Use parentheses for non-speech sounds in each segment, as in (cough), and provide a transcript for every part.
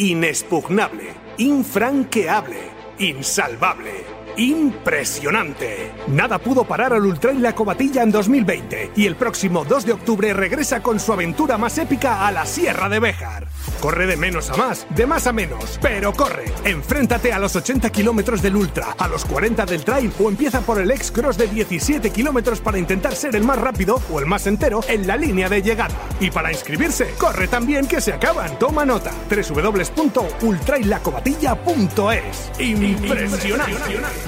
Inexpugnable, infranqueable, insalvable. Impresionante. Nada pudo parar al Ultra y la Cobatilla en 2020 y el próximo 2 de octubre regresa con su aventura más épica a la Sierra de Béjar. Corre de menos a más, de más a menos, pero corre. Enfréntate a los 80 kilómetros del Ultra, a los 40 del Trail o empieza por el X-Cross de 17 kilómetros para intentar ser el más rápido o el más entero en la línea de llegada. Y para inscribirse, corre también que se acaban. Toma nota. www.ultrailacobatilla.es. Impresionante.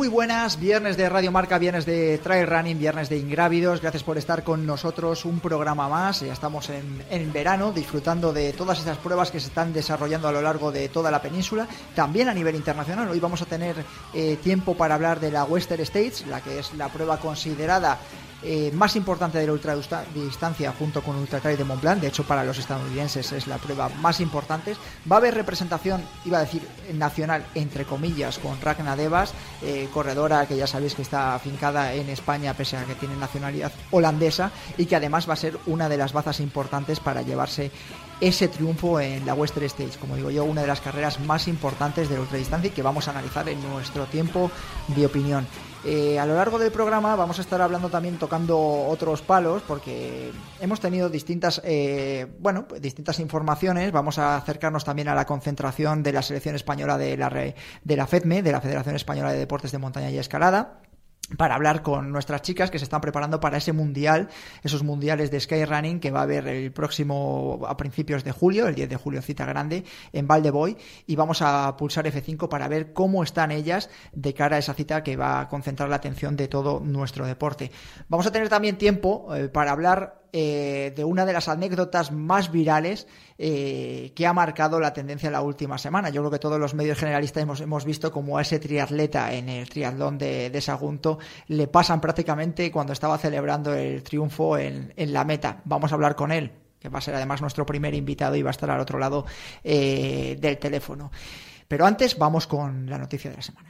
Muy buenas, viernes de Radio Marca, viernes de Trail Running, viernes de Ingrávidos. Gracias por estar con nosotros un programa más. Ya estamos en, en, verano disfrutando de todas estas pruebas que se están desarrollando a lo largo de toda la península, también a nivel internacional. Hoy vamos a tener eh, tiempo para hablar de la Western States, la que es la prueba considerada eh, más importante de la ultradistancia junto con Ultra Trail de Mont Blanc. De hecho, para los estadounidenses es la prueba más importante. Va a haber representación, iba a decir, nacional, entre comillas, con Ragna Devas, eh, corredora que ya sabéis que está afincada en España, pese a que tiene nacionalidad holandesa, y que además va a ser una de las bazas importantes para llevarse ese triunfo en la Western States, como digo yo, una de las carreras más importantes de la ultradistancia y que vamos a analizar en nuestro tiempo de opinión. Eh, a lo largo del programa vamos a estar hablando también tocando otros palos porque hemos tenido distintas, eh, bueno, pues distintas informaciones. Vamos a acercarnos también a la concentración de la selección española de la, de la FEDME, de la Federación Española de Deportes de Montaña y Escalada para hablar con nuestras chicas que se están preparando para ese mundial, esos mundiales de skyrunning que va a haber el próximo a principios de julio, el 10 de julio cita grande en Valdeboy y vamos a pulsar F5 para ver cómo están ellas de cara a esa cita que va a concentrar la atención de todo nuestro deporte. Vamos a tener también tiempo eh, para hablar eh, de una de las anécdotas más virales eh, que ha marcado la tendencia en la última semana. Yo creo que todos los medios generalistas hemos, hemos visto como a ese triatleta en el triatlón de, de, Sagunto le pasan prácticamente cuando estaba celebrando el triunfo en, en, la meta. Vamos a hablar con él, que va a ser además nuestro primer invitado y va a estar al otro lado eh, del teléfono. Pero antes vamos con la noticia de la semana.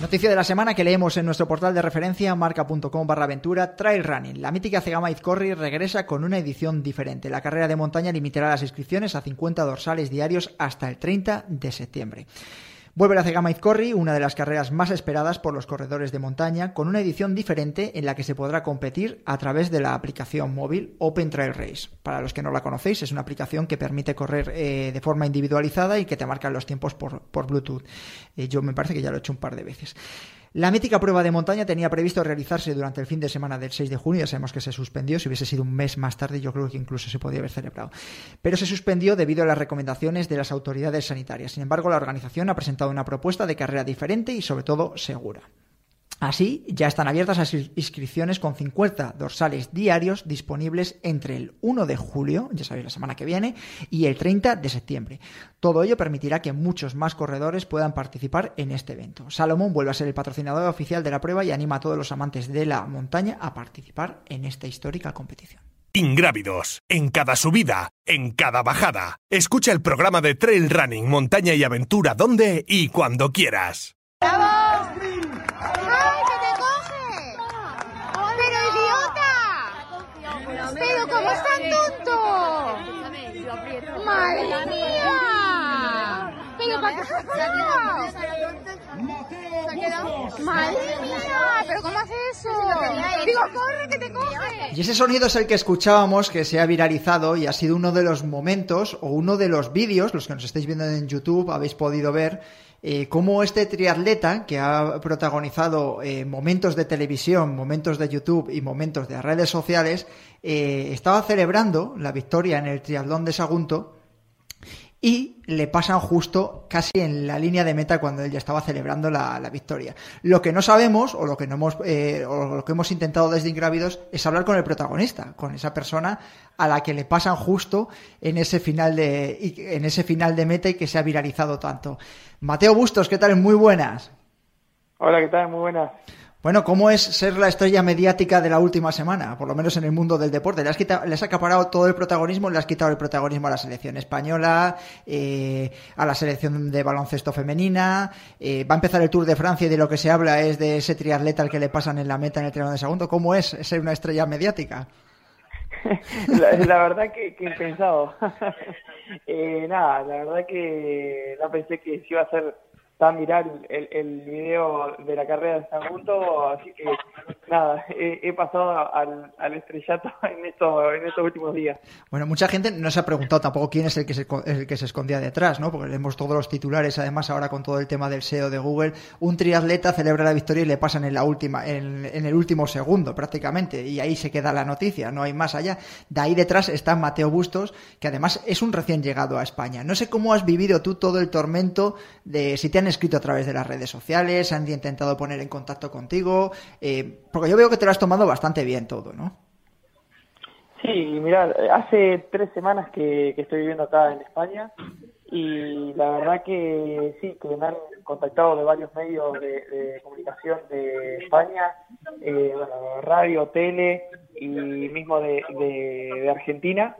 Noticia de la semana que leemos en nuestro portal de referencia marca.com barra aventura Trail Running. La mítica Cegama Izcorri regresa con una edición diferente. La carrera de montaña limitará las inscripciones a 50 dorsales diarios hasta el 30 de septiembre. Vuelve la Cegama Izcorri, una de las carreras más esperadas por los corredores de montaña, con una edición diferente en la que se podrá competir a través de la aplicación móvil Open Trail Race. Para los que no la conocéis, es una aplicación que permite correr eh, de forma individualizada y que te marca los tiempos por, por Bluetooth. Eh, yo me parece que ya lo he hecho un par de veces. La mítica prueba de montaña tenía previsto realizarse durante el fin de semana del 6 de junio, ya sabemos que se suspendió, si hubiese sido un mes más tarde yo creo que incluso se podría haber celebrado, pero se suspendió debido a las recomendaciones de las autoridades sanitarias. Sin embargo, la organización ha presentado una propuesta de carrera diferente y sobre todo segura. Así, ya están abiertas las inscripciones con 50 dorsales diarios disponibles entre el 1 de julio, ya sabéis la semana que viene, y el 30 de septiembre. Todo ello permitirá que muchos más corredores puedan participar en este evento. Salomón vuelve a ser el patrocinador oficial de la prueba y anima a todos los amantes de la montaña a participar en esta histórica competición. Ingrávidos, en cada subida, en cada bajada. Escucha el programa de Trail Running, Montaña y Aventura donde y cuando quieras. ¡Bravo! ¡Ay, que te coge! ¡Pero idiota! ¡Pero cómo es tan tonto! ¡Madre mía! ¿Pero para qué se ha ¡Madre mía! ¿Pero cómo hace eso? Digo, corre, que te coge. Y ese sonido es el que escuchábamos, que se ha viralizado y ha sido uno de los momentos o uno de los vídeos, los que nos estáis viendo en YouTube, habéis podido ver eh, cómo este triatleta, que ha protagonizado eh, momentos de televisión, momentos de YouTube y momentos de redes sociales, eh, estaba celebrando la victoria en el triatlón de Sagunto y le pasan justo casi en la línea de meta cuando él ya estaba celebrando la, victoria. Lo que no sabemos, o lo que no hemos, eh, o lo que hemos intentado desde Ingrávidos, es hablar con el protagonista, con esa persona a la que le pasan justo en ese final de, en ese final de meta y que se ha viralizado tanto. Mateo Bustos, ¿qué tal? Muy buenas. Hola, ¿qué tal? Muy buenas. Bueno, ¿cómo es ser la estrella mediática de la última semana? Por lo menos en el mundo del deporte. Le has, quitado, le has acaparado todo el protagonismo, le has quitado el protagonismo a la selección española, eh, a la selección de baloncesto femenina. Eh, va a empezar el Tour de Francia y de lo que se habla es de ese triatleta al que le pasan en la meta en el tren de segundo. ¿Cómo es ser una estrella mediática? (laughs) la, verdad que, que pensado. (laughs) eh, nada, la verdad que no pensé que iba a ser tan viral el, el video de la carrera de San Junto, así que nada, he, pasado al, al, estrellato (laughs) en, esto, en estos últimos días. Bueno, mucha gente no se ha preguntado tampoco quién es el que se, el que se escondía detrás, ¿no? Porque leemos todos los titulares, además ahora con todo el tema del SEO de Google, un triatleta celebra la victoria y le pasan en la última, en, en el último segundo prácticamente, y ahí se queda la noticia, no hay más allá. De ahí detrás está Mateo Bustos, que además es un recién llegado a España. No sé cómo has vivido tú todo el tormento de si te han escrito a través de las redes sociales, han intentado poner en contacto contigo, eh, porque yo veo que te lo has tomado bastante bien todo, ¿no? Sí, mira, hace tres semanas que, estoy viviendo acá en España y la verdad que sí, que me han contactado de varios medios de, comunicación de España, eh, bueno, radio, tele y mismo de, de Argentina.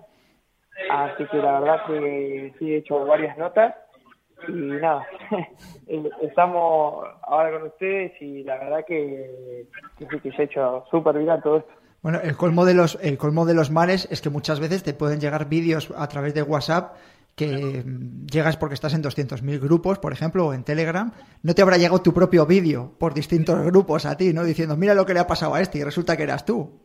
Así que la verdad que sí he hecho varias notas y nada, (laughs) eh, estamos ahora con ustedes y la verdad que, que, se ha hecho súper viral todo esto. Bueno, el colmo de los el colmo de los males es que muchas veces te pueden llegar vídeos a través de WhatsApp que mm, llegas porque estás en 200.000 grupos, por ejemplo, o en Telegram, no te habrá llegado tu propio vídeo por distintos grupos a ti, ¿no? Diciendo, mira lo que le ha pasado a este y resulta que eras tú.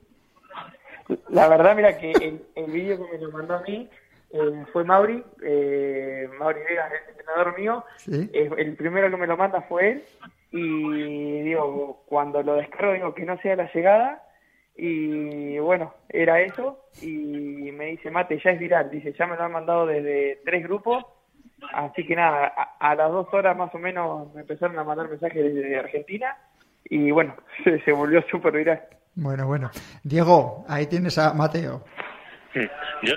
La verdad, mira que el, el vídeo que me lo mandó a mí eh, fue Mauri, eh, Mauri Vega, el entrenador mío. Eh, el primero que me lo manda fue él. Y digo, cuando lo descargo, digo que no sea la llegada. Y bueno, era eso. Y me dice, Mate, ya es viral. Dice, ya me lo han mandado desde tres grupos. Así que nada, a, las dos horas más o menos me empezaron a mandar mensajes desde Argentina. Y bueno, (laughs) se, volvió súper viral. Bueno, bueno. Diego, ahí tienes a Mateo. Yo,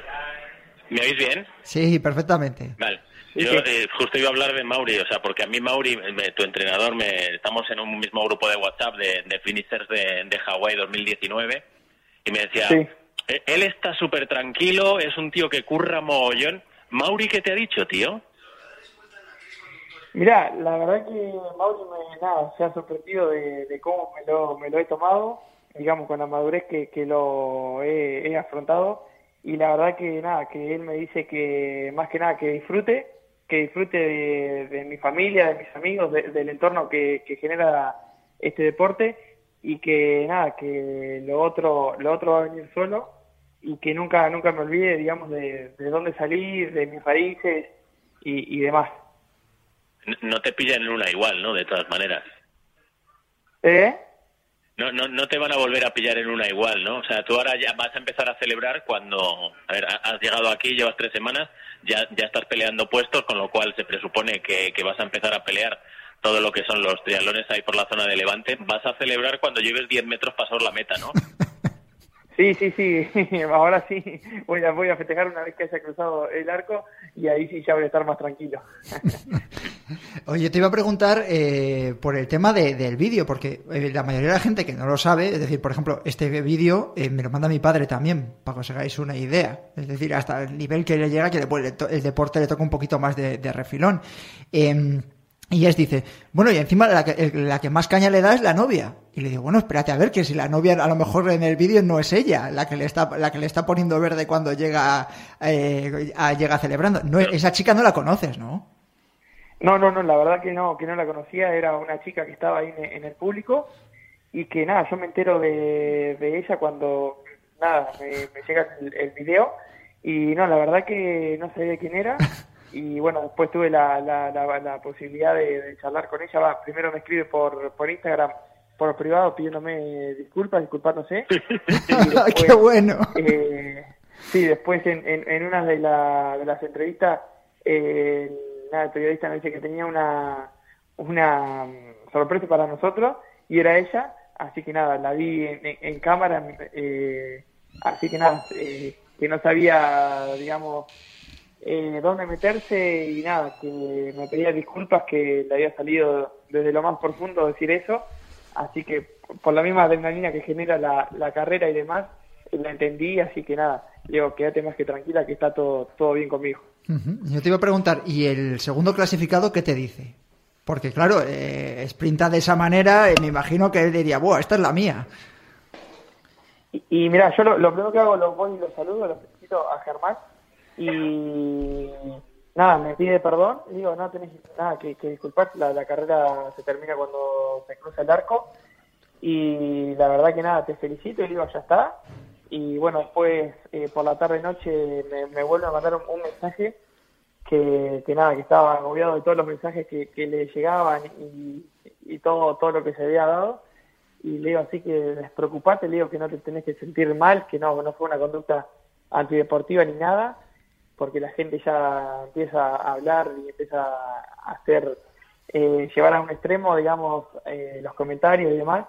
¿Me oís bien? Sí, perfectamente. Vale. Yo eh, justo iba a hablar de Mauri, o sea, porque a mí Mauri, tu entrenador, me, estamos en un mismo grupo de WhatsApp de, de finishers de, de Hawái 2019 y me decía, e, él está súper tranquilo, es un tío que curra mogollón. Mauri, ¿qué te ha dicho, tío? Mira, la verdad que Mauri me, nada, se ha sorprendido de, cómo me lo, me lo he tomado, digamos, con la madurez que, que lo he, he afrontado y la verdad que nada, que él me dice que más que nada que disfrute, que disfrute de, mi familia, de mis amigos, del entorno que, genera este deporte y que nada, que lo otro, lo otro va a venir solo y que nunca, nunca me olvide, digamos, de, de dónde salir, de mis raíces y, y demás. No te pillan en una igual, ¿no? De todas maneras. ¿Eh? No, no, no te van a volver a pillar en una igual, ¿no? O sea, tú ahora ya vas a empezar a celebrar cuando, a ver, has llegado aquí, llevas tres semanas, ya, ya estás peleando puestos, con lo cual se presupone que, vas a empezar a pelear todo lo que son los triatlones ahí por la zona de Levante. Vas a celebrar cuando lleves 10 metros pasado la meta, ¿no? (laughs) Sí, sí, sí, (laughs) ahora sí voy a, voy a festejar una vez que haya cruzado el arco y ahí sí ya voy a estar más tranquilo. (laughs) Oye, te iba a preguntar eh, por el tema del vídeo, porque eh, la mayoría de la gente que no lo sabe, es decir, por ejemplo, este vídeo eh, me lo manda mi padre también, para que os hagáis una idea. Es decir, hasta el nivel que le llega, que el, deporte le toca un poquito más de, de refilón. Em, y es dice, bueno, y encima la que, la que más caña le da es la novia. Y le digo, bueno, espérate a ver, que si la novia a lo mejor en el vídeo no es ella la que le está, la que le está poniendo verde cuando llega, eh, llega celebrando. No, esa chica no la conoces, ¿no? No, no, no, la verdad que no, que no la conocía, era una chica que estaba ahí en, el público y que nada, yo me entero de, ella cuando, nada, me, llega el, el, video y no, la verdad que no sabía quién era. y bueno, después tuve la, la, la, posibilidad de, charlar con ella. Va, primero me escribe por, por Instagram, por privado, pidiéndome disculpas, disculpándose. (laughs) ¡Qué bueno! Eh, sí, después en, en, una de, de las entrevistas, eh, el periodista me dice que tenía una, una mm, sorpresa para nosotros y era ella, así que nada, la vi en, cámara, eh, así que nada, eh, que no sabía, digamos, eh, dónde meterse y nada, que me pedía disculpas que le había salido desde lo más profundo decir eso, así que por la misma adrenalina que genera la, la carrera y demás, la entendí, así que nada, digo, quédate más que tranquila que está todo, todo bien conmigo. Yo te iba a preguntar, ¿y el segundo clasificado qué te dice? Porque claro, eh, sprinta de esa manera, me imagino que él diría, ¡buah, esta es la mía! Y, mira, yo lo, primero que hago, lo voy y lo saludo, lo felicito a Germán, y nada, me pide perdón, digo, no tenés nada que, disculpar, la, carrera se termina cuando se cruza el arco y la verdad que nada, te felicito y digo, ya está. Y bueno, después eh, por la tarde noche me, me vuelve a mandar un, mensaje que, que, nada, que estaba agobiado de todos los mensajes que, que le llegaban y, y, todo, todo lo que se había dado. Y le digo así que despreocupate, le digo que no te tenés que sentir mal, que no, no fue una conducta antideportiva ni nada, porque la gente ya empieza a hablar y empieza a hacer, eh, llevar a un extremo, digamos, eh, los comentarios y demás.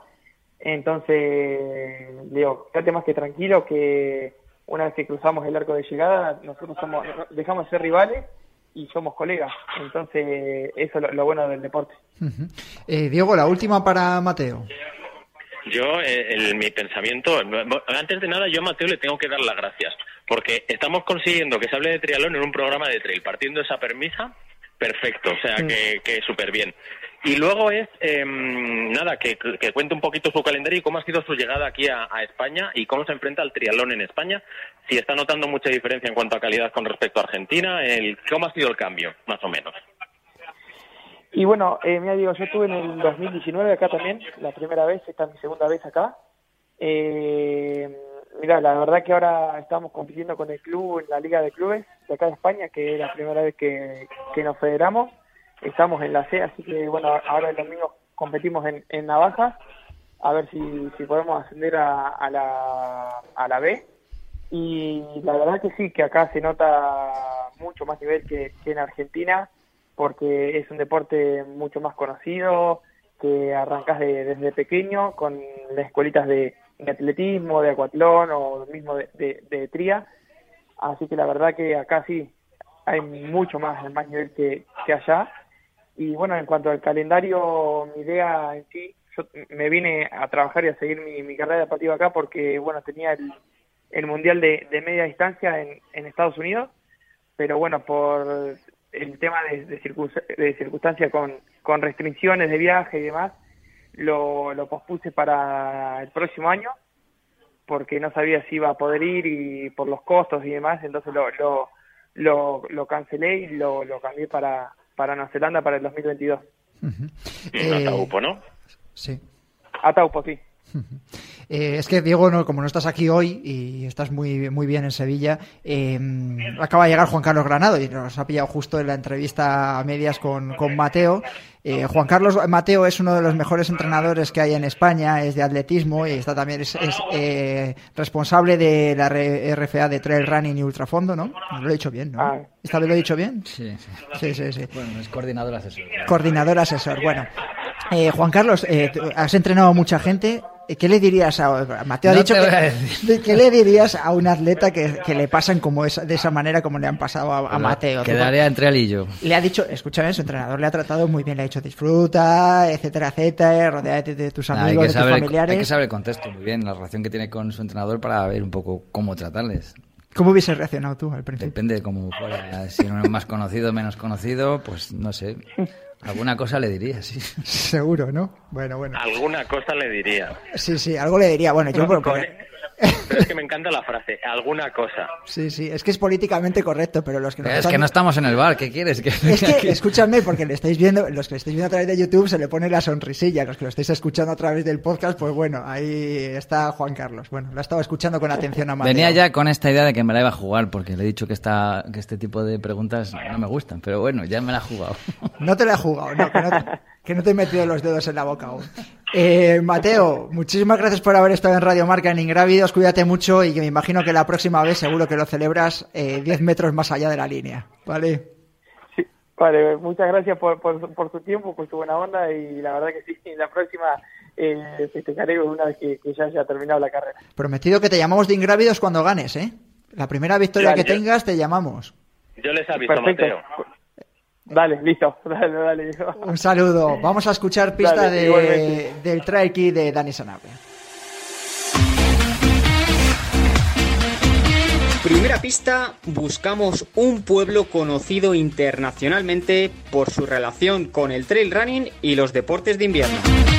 Entonces, digo, quédate más que tranquilo que una vez que cruzamos el arco de llegada, nosotros somos, dejamos de ser rivales y somos colegas. Entonces, eso es lo, bueno del deporte. eh, Diego, la última para Mateo. Yo, eh, mi pensamiento, antes de nada, yo a Mateo le tengo que dar las gracias, porque estamos consiguiendo que se hable de triatlón en un programa de trail, partiendo de esa permisa, perfecto, o sea, que, que súper bien. Y luego es, em, nada, que, que, cuente un poquito su calendario y cómo ha sido su llegada aquí a, España y cómo se enfrenta al triatlón en España, si está notando mucha diferencia en cuanto a calidad con respecto a Argentina, el, cómo ha sido el cambio, más o menos. Y bueno, eh, mira, digo, yo estuve en el 2019 acá también, la primera vez, esta es mi segunda vez acá. Eh, mira, la verdad que ahora estamos compitiendo con el club en la Liga de Clubes de acá de España, que es la primera vez que, nos federamos. Estamos en la C, así que bueno, ahora el domingo competimos en, en Navaja, a ver si, si podemos ascender a, a, la, a la B. Y la verdad que sí, que acá se nota mucho más nivel que, que en Argentina porque es un deporte mucho más conocido, que arrancas desde pequeño con las escuelitas de, atletismo, de acuatlón o mismo de, de, tría. Así que la verdad que acá sí hay mucho más, más nivel que, que allá. Y bueno, en cuanto al calendario, mi idea en sí, yo me vine a trabajar y a seguir mi, mi carrera deportiva acá porque, bueno, tenía el, el Mundial de, de Media Distancia en, en Estados Unidos, pero bueno, por el tema de, de, circunstancia con, con, restricciones de viaje y demás, lo, lo pospuse para el próximo año, porque no sabía si iba a poder ir y por los costos y demás, entonces lo, lo, lo, lo cancelé y lo, lo cambié para, para Nueva Zelanda para el 2022. Uh -huh. ¿no? Sí. Ataupo, sí. Eh, es que Diego, no, como no estás aquí hoy y estás muy, muy bien en Sevilla, eh, acaba de llegar Juan Carlos Granado y nos ha pillado justo en la entrevista a medias con, con Mateo. Eh, Juan Carlos Mateo es uno de los mejores entrenadores que hay en España, es de atletismo y está también es, responsable de la RFA de Trail Running y Ultrafondo, ¿no? Lo he dicho bien, ¿no? Ah. ¿Esta vez lo he dicho bien? Sí, sí. Sí, sí, Bueno, es coordinador asesor. Coordinador asesor, bueno. Juan Carlos, has entrenado a mucha gente, ¿Qué le dirías a Mateo? Ha dicho que, ¿Qué le dirías a un atleta que, le pasan como esa, de esa manera como le han pasado a, Mateo? Quedaría entre él y yo. Le ha dicho, escúchame, su entrenador le ha tratado muy bien, le ha dicho disfruta, etcétera, etcétera, rodeate de tus amigos, de tus familiares. Hay que saber el contexto muy bien, la relación que tiene con su entrenador para ver un poco cómo tratarles. ¿Cómo hubiese reaccionado tú al principio? Depende de cómo fuera. Si uno es más conocido, menos conocido, pues no sé. Alguna cosa le diría, sí. (laughs) Seguro, ¿no? Bueno, bueno. Alguna cosa le diría. Sí, sí, algo le diría. Bueno, yo... Pero es que me encanta la frase, alguna cosa. Sí, sí, es que es políticamente correcto, pero los que no Es que no estamos en el bar, ¿qué quieres? Que es que, (laughs) escúchame, porque le estáis viendo, los que lo estáis viendo a través de YouTube se le pone la sonrisilla, los que lo estáis escuchando a través del podcast, pues bueno, ahí está Juan Carlos. Bueno, lo estaba escuchando con atención a Mateo. Venía ya con esta idea de que me la iba a jugar, porque le he dicho que, esta, que este tipo de preguntas no me gustan, pero bueno, ya me la he jugado. No te la he jugado, no, que no (laughs) que no te he metido los dedos en la boca aún. Eh, Mateo, muchísimas gracias por haber estado en Radio Marca en Ingrávidos. Cuídate mucho y que me imagino que la próxima vez seguro que lo celebras eh, 10 metros más allá de la línea. ¿Vale? Sí, vale. Muchas gracias por, por, su tiempo, por su buena onda y la verdad que sí, la próxima eh, festejaré una vez que, ya haya terminado la carrera. Prometido que te llamamos de Ingrávidos cuando ganes, ¿eh? La primera victoria que tengas te llamamos. Yo les aviso, Mateo. Dale, listo. (laughs) Dale, dale. Un saludo. Vamos a escuchar pista de, del Traiki de Dani Sanabria. Primera pista, buscamos un pueblo conocido internacionalmente por su relación con el trail running y los deportes de invierno.